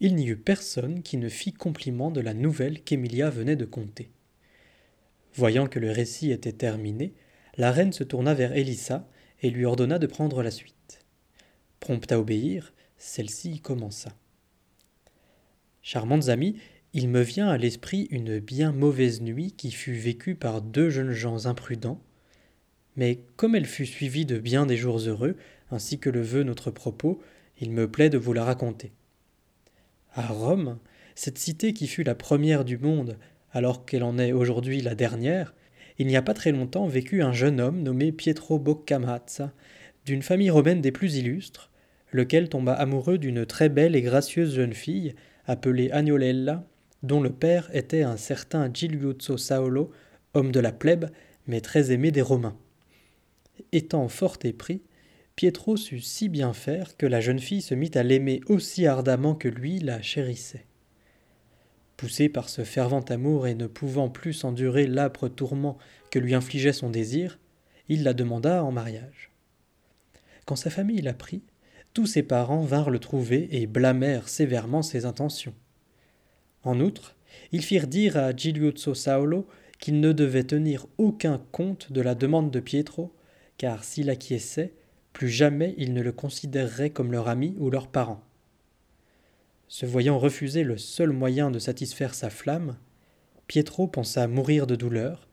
il n'y eut personne qui ne fit compliment de la nouvelle qu'Emilia venait de conter. Voyant que le récit était terminé, la reine se tourna vers Élissa et lui ordonna de prendre la suite. Prompte à obéir, celle-ci commença. Charmantes amies, il me vient à l'esprit une bien mauvaise nuit qui fut vécue par deux jeunes gens imprudents, mais comme elle fut suivie de bien des jours heureux, ainsi que le veut notre propos, il me plaît de vous la raconter. À Rome, cette cité qui fut la première du monde, alors qu'elle en est aujourd'hui la dernière, il n'y a pas très longtemps vécut un jeune homme nommé Pietro Boccamazza, d'une famille romaine des plus illustres, lequel tomba amoureux d'une très belle et gracieuse jeune fille, appelée Agnolella, dont le père était un certain Giuliuzzo Saolo, homme de la plèbe, mais très aimé des Romains. Étant fort épris, Pietro sut si bien faire que la jeune fille se mit à l'aimer aussi ardemment que lui la chérissait. Poussé par ce fervent amour et ne pouvant plus endurer l'âpre tourment que lui infligeait son désir, il la demanda en mariage. Quand sa famille l'apprit, tous ses parents vinrent le trouver et blâmèrent sévèrement ses intentions. En outre, ils firent dire à Giuliuzzo Saolo qu'il ne devait tenir aucun compte de la demande de Pietro, car s'il acquiesçait, plus jamais ils ne le considéreraient comme leur ami ou leur parent. Se voyant refuser le seul moyen de satisfaire sa flamme, Pietro pensa mourir de douleur,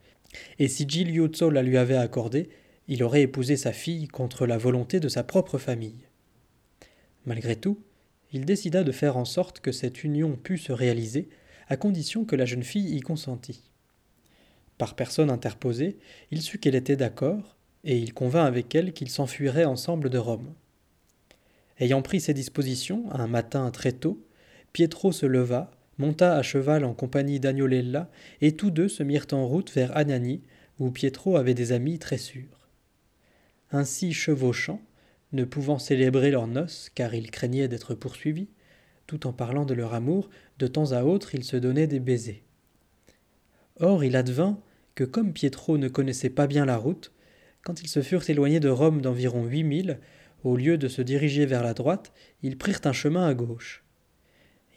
et si Giuliuzzo la lui avait accordée, il aurait épousé sa fille contre la volonté de sa propre famille. Malgré tout, il décida de faire en sorte que cette union pût se réaliser, à condition que la jeune fille y consentît. Par personne interposée, il sut qu'elle était d'accord, et il convint avec elle qu'ils s'enfuiraient ensemble de Rome. Ayant pris ses dispositions, un matin très tôt, Pietro se leva, monta à cheval en compagnie d'Agnolella, et tous deux se mirent en route vers Anani, où Pietro avait des amis très sûrs. Ainsi chevauchant, ne pouvant célébrer leurs noces, car ils craignaient d'être poursuivis, tout en parlant de leur amour, de temps à autre ils se donnaient des baisers. Or il advint que comme Pietro ne connaissait pas bien la route, quand ils se furent éloignés de Rome d'environ huit milles, au lieu de se diriger vers la droite, ils prirent un chemin à gauche.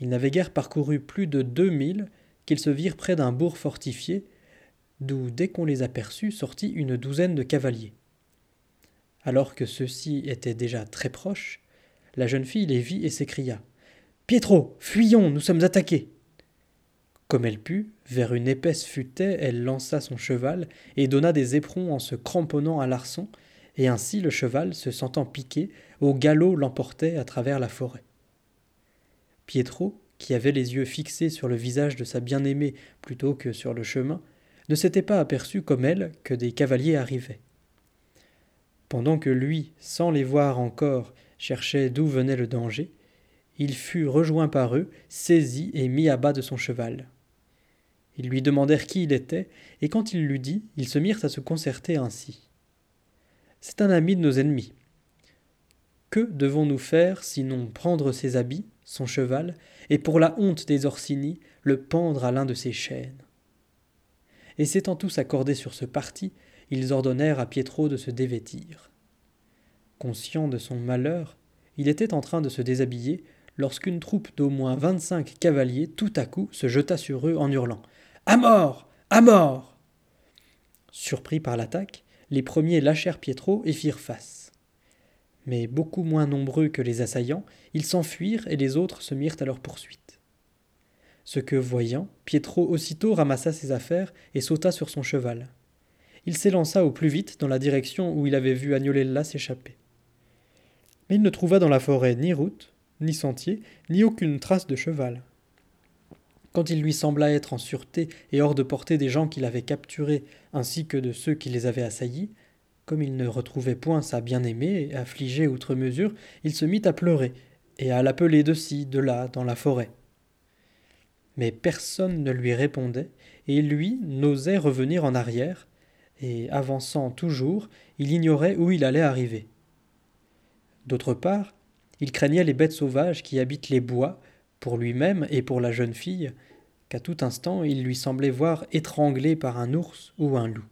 Ils n'avaient guère parcouru plus de deux milles qu'ils se virent près d'un bourg fortifié, d'où, dès qu'on les aperçut, sortit une douzaine de cavaliers. Alors que ceux-ci étaient déjà très proches, la jeune fille les vit et s'écria Pietro, fuyons, nous sommes attaqués. Comme elle put, vers une épaisse futaie, elle lança son cheval et donna des éperons en se cramponnant à l'arçon, et ainsi le cheval, se sentant piqué, au galop l'emportait à travers la forêt. Pietro, qui avait les yeux fixés sur le visage de sa bien-aimée plutôt que sur le chemin, ne s'était pas aperçu comme elle que des cavaliers arrivaient. Pendant que lui, sans les voir encore, cherchait d'où venait le danger, il fut rejoint par eux, saisi et mis à bas de son cheval. Ils lui demandèrent qui il était, et quand il l'eut dit, ils se mirent à se concerter ainsi. C'est un ami de nos ennemis. Que devons-nous faire sinon prendre ses habits, son cheval, et pour la honte des Orsini, le pendre à l'un de ses chaînes? Et s'étant tous accordés sur ce parti, ils ordonnèrent à Pietro de se dévêtir. Conscient de son malheur, il était en train de se déshabiller lorsqu'une troupe d'au moins vingt-cinq cavaliers tout à coup se jeta sur eux en hurlant À mort À mort Surpris par l'attaque, les premiers lâchèrent Pietro et firent face. Mais beaucoup moins nombreux que les assaillants, ils s'enfuirent et les autres se mirent à leur poursuite. Ce que voyant, Pietro aussitôt ramassa ses affaires et sauta sur son cheval il s'élança au plus vite dans la direction où il avait vu Agnolella s'échapper. Mais il ne trouva dans la forêt ni route, ni sentier, ni aucune trace de cheval. Quand il lui sembla être en sûreté et hors de portée des gens qu'il avait capturés ainsi que de ceux qui les avaient assaillis, comme il ne retrouvait point sa bien-aimée, affligée outre mesure, il se mit à pleurer et à l'appeler de ci, de là, dans la forêt. Mais personne ne lui répondait, et lui n'osait revenir en arrière, et avançant toujours, il ignorait où il allait arriver. D'autre part, il craignait les bêtes sauvages qui habitent les bois, pour lui-même et pour la jeune fille, qu'à tout instant il lui semblait voir étranglé par un ours ou un loup.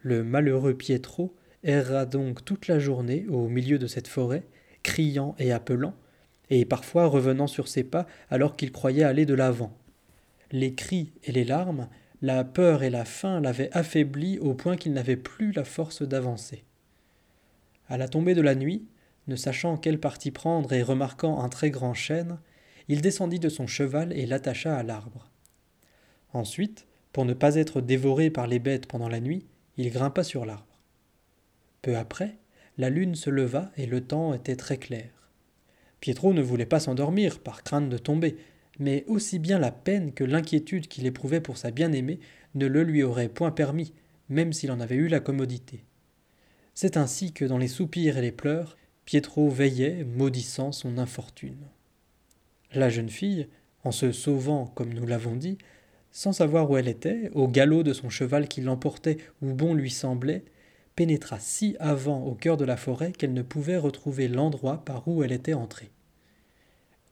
Le malheureux Pietro erra donc toute la journée au milieu de cette forêt, criant et appelant, et parfois revenant sur ses pas alors qu'il croyait aller de l'avant. Les cris et les larmes, la peur et la faim l'avaient affaibli au point qu'il n'avait plus la force d'avancer. À la tombée de la nuit, ne sachant quel parti prendre et remarquant un très grand chêne, il descendit de son cheval et l'attacha à l'arbre. Ensuite, pour ne pas être dévoré par les bêtes pendant la nuit, il grimpa sur l'arbre. Peu après, la lune se leva et le temps était très clair. Pietro ne voulait pas s'endormir par crainte de tomber, mais aussi bien la peine que l'inquiétude qu'il éprouvait pour sa bien-aimée ne le lui aurait point permis, même s'il en avait eu la commodité. C'est ainsi que dans les soupirs et les pleurs, Pietro veillait, maudissant son infortune. La jeune fille, en se sauvant, comme nous l'avons dit, sans savoir où elle était, au galop de son cheval qui l'emportait où bon lui semblait, pénétra si avant au cœur de la forêt qu'elle ne pouvait retrouver l'endroit par où elle était entrée.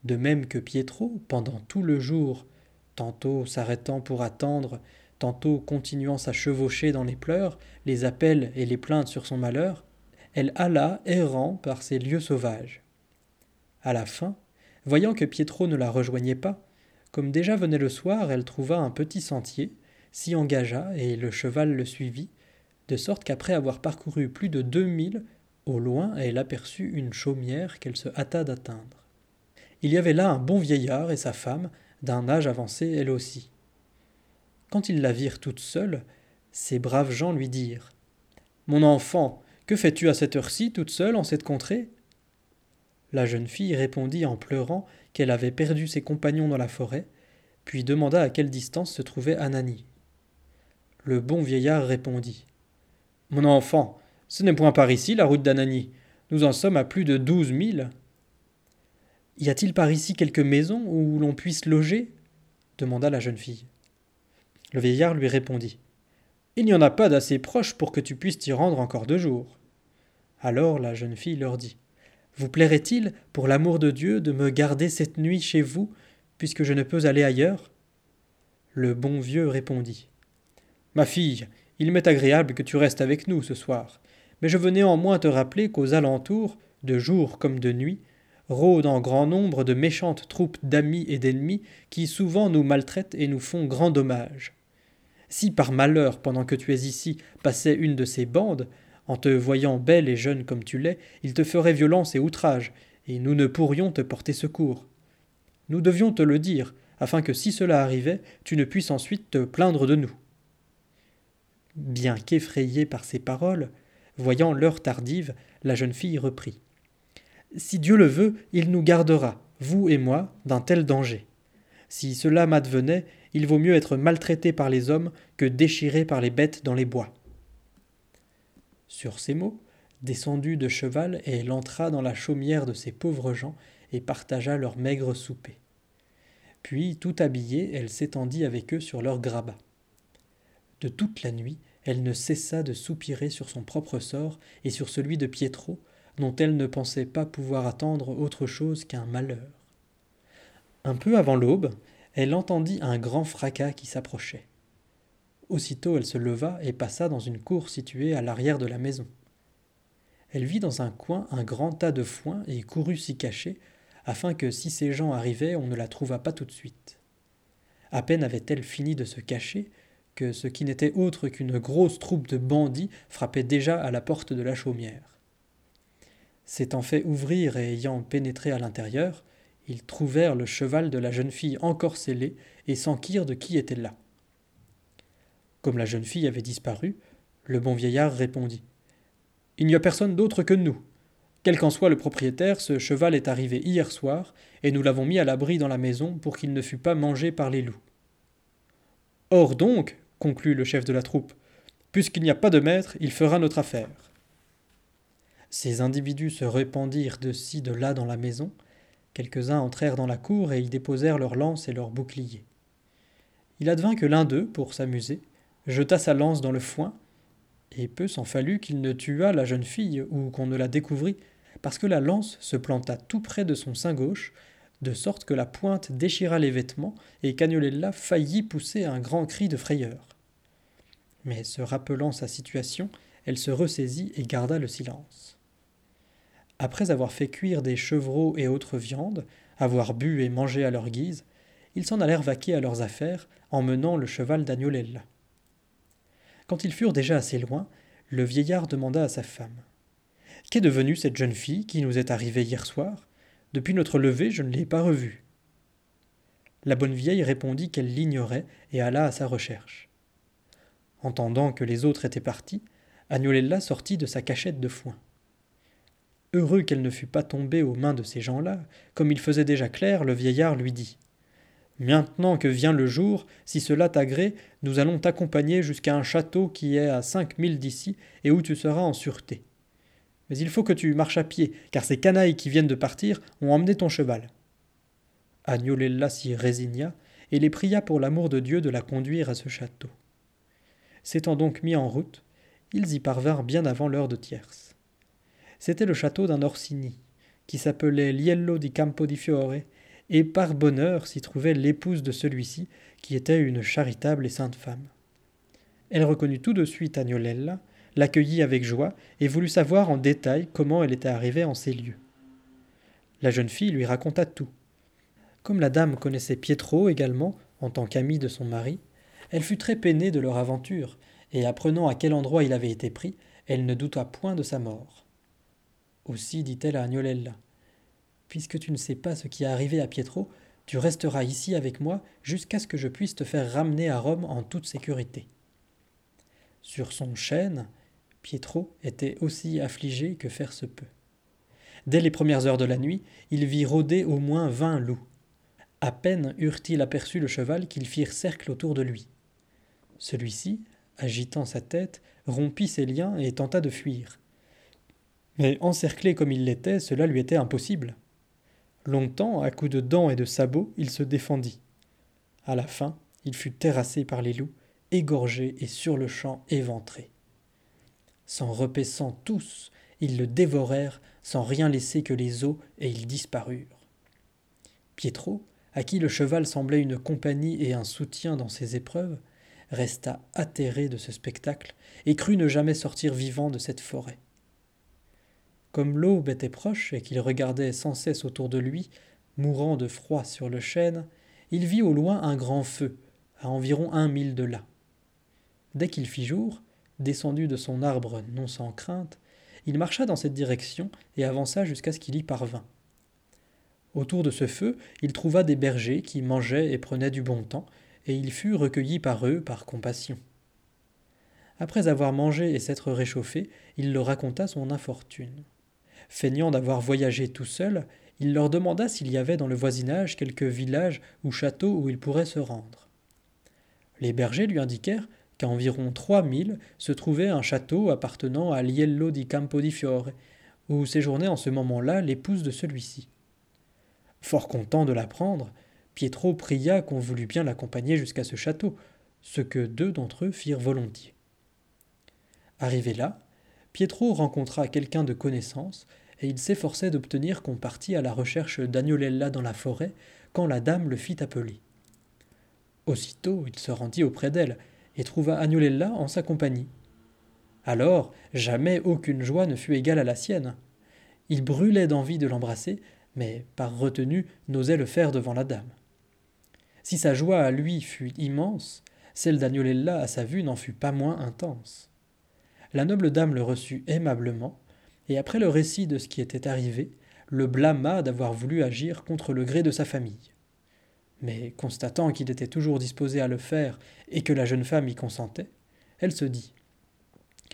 De même que Pietro, pendant tout le jour, tantôt s'arrêtant pour attendre, tantôt continuant sa chevauchée dans les pleurs, les appels et les plaintes sur son malheur, elle alla errant par ces lieux sauvages. À la fin, voyant que Pietro ne la rejoignait pas, comme déjà venait le soir, elle trouva un petit sentier, s'y engagea et le cheval le suivit, de sorte qu'après avoir parcouru plus de deux milles, au loin elle aperçut une chaumière qu'elle se hâta d'atteindre. Il y avait là un bon vieillard et sa femme, d'un âge avancé elle aussi. Quand ils la virent toute seule, ces braves gens lui dirent Mon enfant, que fais-tu à cette heure-ci toute seule en cette contrée? La jeune fille répondit en pleurant qu'elle avait perdu ses compagnons dans la forêt, puis demanda à quelle distance se trouvait Anani. Le bon vieillard répondit Mon enfant, ce n'est point par ici la route d'Anani. Nous en sommes à plus de douze milles. Y a-t-il par ici quelque maison où l'on puisse loger? demanda la jeune fille. Le vieillard lui répondit. Il n'y en a pas d'assez proche pour que tu puisses t'y rendre encore deux jours. Alors la jeune fille leur dit. Vous plairait-il, pour l'amour de Dieu, de me garder cette nuit chez vous, puisque je ne peux aller ailleurs? Le bon vieux répondit. Ma fille, il m'est agréable que tu restes avec nous ce soir, mais je veux néanmoins te rappeler qu'aux alentours, de jour comme de nuit, rôdent en grand nombre de méchantes troupes d'amis et d'ennemis qui souvent nous maltraitent et nous font grand dommage. Si par malheur, pendant que tu es ici, passait une de ces bandes, en te voyant belle et jeune comme tu l'es, il te ferait violence et outrage, et nous ne pourrions te porter secours. Nous devions te le dire, afin que si cela arrivait, tu ne puisses ensuite te plaindre de nous. Bien qu'effrayée par ces paroles, voyant l'heure tardive, la jeune fille reprit. Si Dieu le veut, il nous gardera, vous et moi, d'un tel danger. Si cela m'advenait, il vaut mieux être maltraité par les hommes que déchiré par les bêtes dans les bois. Sur ces mots, descendue de cheval, elle entra dans la chaumière de ces pauvres gens et partagea leur maigre souper. Puis, tout habillée, elle s'étendit avec eux sur leur grabat. De toute la nuit, elle ne cessa de soupirer sur son propre sort et sur celui de Pietro, dont elle ne pensait pas pouvoir attendre autre chose qu'un malheur. Un peu avant l'aube, elle entendit un grand fracas qui s'approchait. Aussitôt elle se leva et passa dans une cour située à l'arrière de la maison. Elle vit dans un coin un grand tas de foin et courut s'y cacher, afin que si ces gens arrivaient on ne la trouvât pas tout de suite. À peine avait-elle fini de se cacher que ce qui n'était autre qu'une grosse troupe de bandits frappait déjà à la porte de la chaumière. S'étant fait ouvrir et ayant pénétré à l'intérieur, ils trouvèrent le cheval de la jeune fille encore scellé et s'enquirent de qui était là. Comme la jeune fille avait disparu, le bon vieillard répondit Il n'y a personne d'autre que nous. Quel qu'en soit le propriétaire, ce cheval est arrivé hier soir, et nous l'avons mis à l'abri dans la maison pour qu'il ne fût pas mangé par les loups. Or donc, conclut le chef de la troupe, puisqu'il n'y a pas de maître, il fera notre affaire. Ces individus se répandirent de ci de là dans la maison, quelques-uns entrèrent dans la cour et y déposèrent leurs lances et leurs boucliers. Il advint que l'un d'eux, pour s'amuser, jeta sa lance dans le foin, et peu s'en fallut qu'il ne tuât la jeune fille ou qu'on ne la découvrît, parce que la lance se planta tout près de son sein gauche, de sorte que la pointe déchira les vêtements et qu'Agnolella faillit pousser un grand cri de frayeur. Mais se rappelant sa situation, elle se ressaisit et garda le silence. Après avoir fait cuire des chevreaux et autres viandes, avoir bu et mangé à leur guise, ils s'en allèrent vaquer à leurs affaires, emmenant le cheval d'Agnolella. Quand ils furent déjà assez loin, le vieillard demanda à sa femme Qu'est devenue cette jeune fille qui nous est arrivée hier soir? Depuis notre lever, je ne l'ai pas revue. La bonne vieille répondit qu'elle l'ignorait et alla à sa recherche. Entendant que les autres étaient partis, Agnolella sortit de sa cachette de foin. Heureux qu'elle ne fût pas tombée aux mains de ces gens-là, comme il faisait déjà clair, le vieillard lui dit Maintenant que vient le jour, si cela t'agrée, nous allons t'accompagner jusqu'à un château qui est à cinq milles d'ici et où tu seras en sûreté. Mais il faut que tu marches à pied, car ces canailles qui viennent de partir ont emmené ton cheval. Agnolella s'y résigna et les pria pour l'amour de Dieu de la conduire à ce château. S'étant donc mis en route, ils y parvinrent bien avant l'heure de tierce. C'était le château d'un Orsini, qui s'appelait Liello di Campo di Fiore, et par bonheur s'y trouvait l'épouse de celui-ci, qui était une charitable et sainte femme. Elle reconnut tout de suite Agnolella, l'accueillit avec joie, et voulut savoir en détail comment elle était arrivée en ces lieux. La jeune fille lui raconta tout. Comme la dame connaissait Pietro également, en tant qu'ami de son mari, elle fut très peinée de leur aventure, et apprenant à quel endroit il avait été pris, elle ne douta point de sa mort. Aussi dit-elle à Agnolella Puisque tu ne sais pas ce qui est arrivé à Pietro, tu resteras ici avec moi jusqu'à ce que je puisse te faire ramener à Rome en toute sécurité. Sur son chêne, Pietro était aussi affligé que faire se peut. Dès les premières heures de la nuit, il vit rôder au moins vingt loups. À peine eurent-ils aperçu le cheval qu'ils firent cercle autour de lui. Celui-ci, agitant sa tête, rompit ses liens et tenta de fuir. Mais encerclé comme il l'était, cela lui était impossible. Longtemps, à coups de dents et de sabots, il se défendit. À la fin, il fut terrassé par les loups, égorgé et sur-le-champ éventré. S'en repaissant tous, ils le dévorèrent sans rien laisser que les os, et ils disparurent. Pietro, à qui le cheval semblait une compagnie et un soutien dans ses épreuves, resta atterré de ce spectacle et crut ne jamais sortir vivant de cette forêt. Comme l'aube était proche et qu'il regardait sans cesse autour de lui, mourant de froid sur le chêne, il vit au loin un grand feu, à environ un mille de là. Dès qu'il fit jour, descendu de son arbre non sans crainte, il marcha dans cette direction et avança jusqu'à ce qu'il y parvint. Autour de ce feu, il trouva des bergers qui mangeaient et prenaient du bon temps, et il fut recueilli par eux par compassion. Après avoir mangé et s'être réchauffé, il leur raconta son infortune. Feignant d'avoir voyagé tout seul, il leur demanda s'il y avait dans le voisinage quelque village ou château où il pourrait se rendre. Les bergers lui indiquèrent qu'à environ trois milles se trouvait un château appartenant à Liello di Campo di Fiore, où séjournait en ce moment-là l'épouse de celui-ci. Fort content de l'apprendre, Pietro pria qu'on voulût bien l'accompagner jusqu'à ce château, ce que deux d'entre eux firent volontiers. Arrivé là, Pietro rencontra quelqu'un de connaissance, et il s'efforçait d'obtenir qu'on partît à la recherche d'Agnolella dans la forêt, quand la dame le fit appeler. Aussitôt il se rendit auprès d'elle, et trouva Agnolella en sa compagnie. Alors jamais aucune joie ne fut égale à la sienne. Il brûlait d'envie de l'embrasser, mais par retenue n'osait le faire devant la dame. Si sa joie à lui fut immense, celle d'Agnolella à sa vue n'en fut pas moins intense la noble dame le reçut aimablement, et après le récit de ce qui était arrivé, le blâma d'avoir voulu agir contre le gré de sa famille. Mais constatant qu'il était toujours disposé à le faire et que la jeune femme y consentait, elle se dit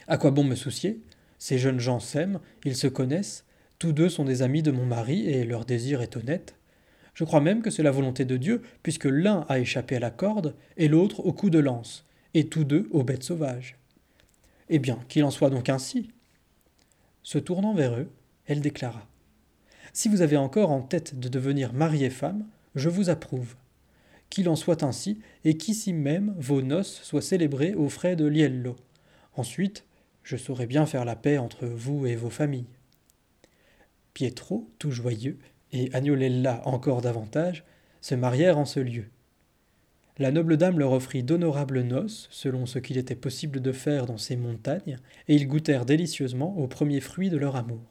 À quoi bon me soucier? Ces jeunes gens s'aiment, ils se connaissent, tous deux sont des amis de mon mari et leur désir est honnête. Je crois même que c'est la volonté de Dieu, puisque l'un a échappé à la corde et l'autre au coup de lance, et tous deux aux bêtes sauvages. Eh bien, qu'il en soit donc ainsi. Se tournant vers eux, elle déclara Si vous avez encore en tête de devenir mari et femme, je vous approuve. Qu'il en soit ainsi, et qu'ici même vos noces soient célébrées aux frais de Liello. Ensuite, je saurai bien faire la paix entre vous et vos familles. Pietro, tout joyeux, et Agnolella encore davantage, se marièrent en ce lieu. La noble dame leur offrit d'honorables noces, selon ce qu'il était possible de faire dans ces montagnes, et ils goûtèrent délicieusement aux premiers fruits de leur amour.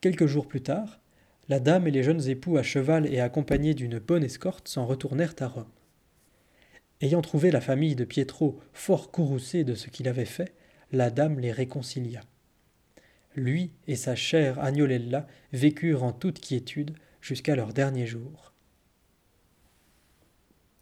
Quelques jours plus tard, la dame et les jeunes époux à cheval et accompagnés d'une bonne escorte s'en retournèrent à Rome. Ayant trouvé la famille de Pietro fort courroucée de ce qu'il avait fait, la dame les réconcilia. Lui et sa chère Agnolella vécurent en toute quiétude jusqu'à leur dernier jour.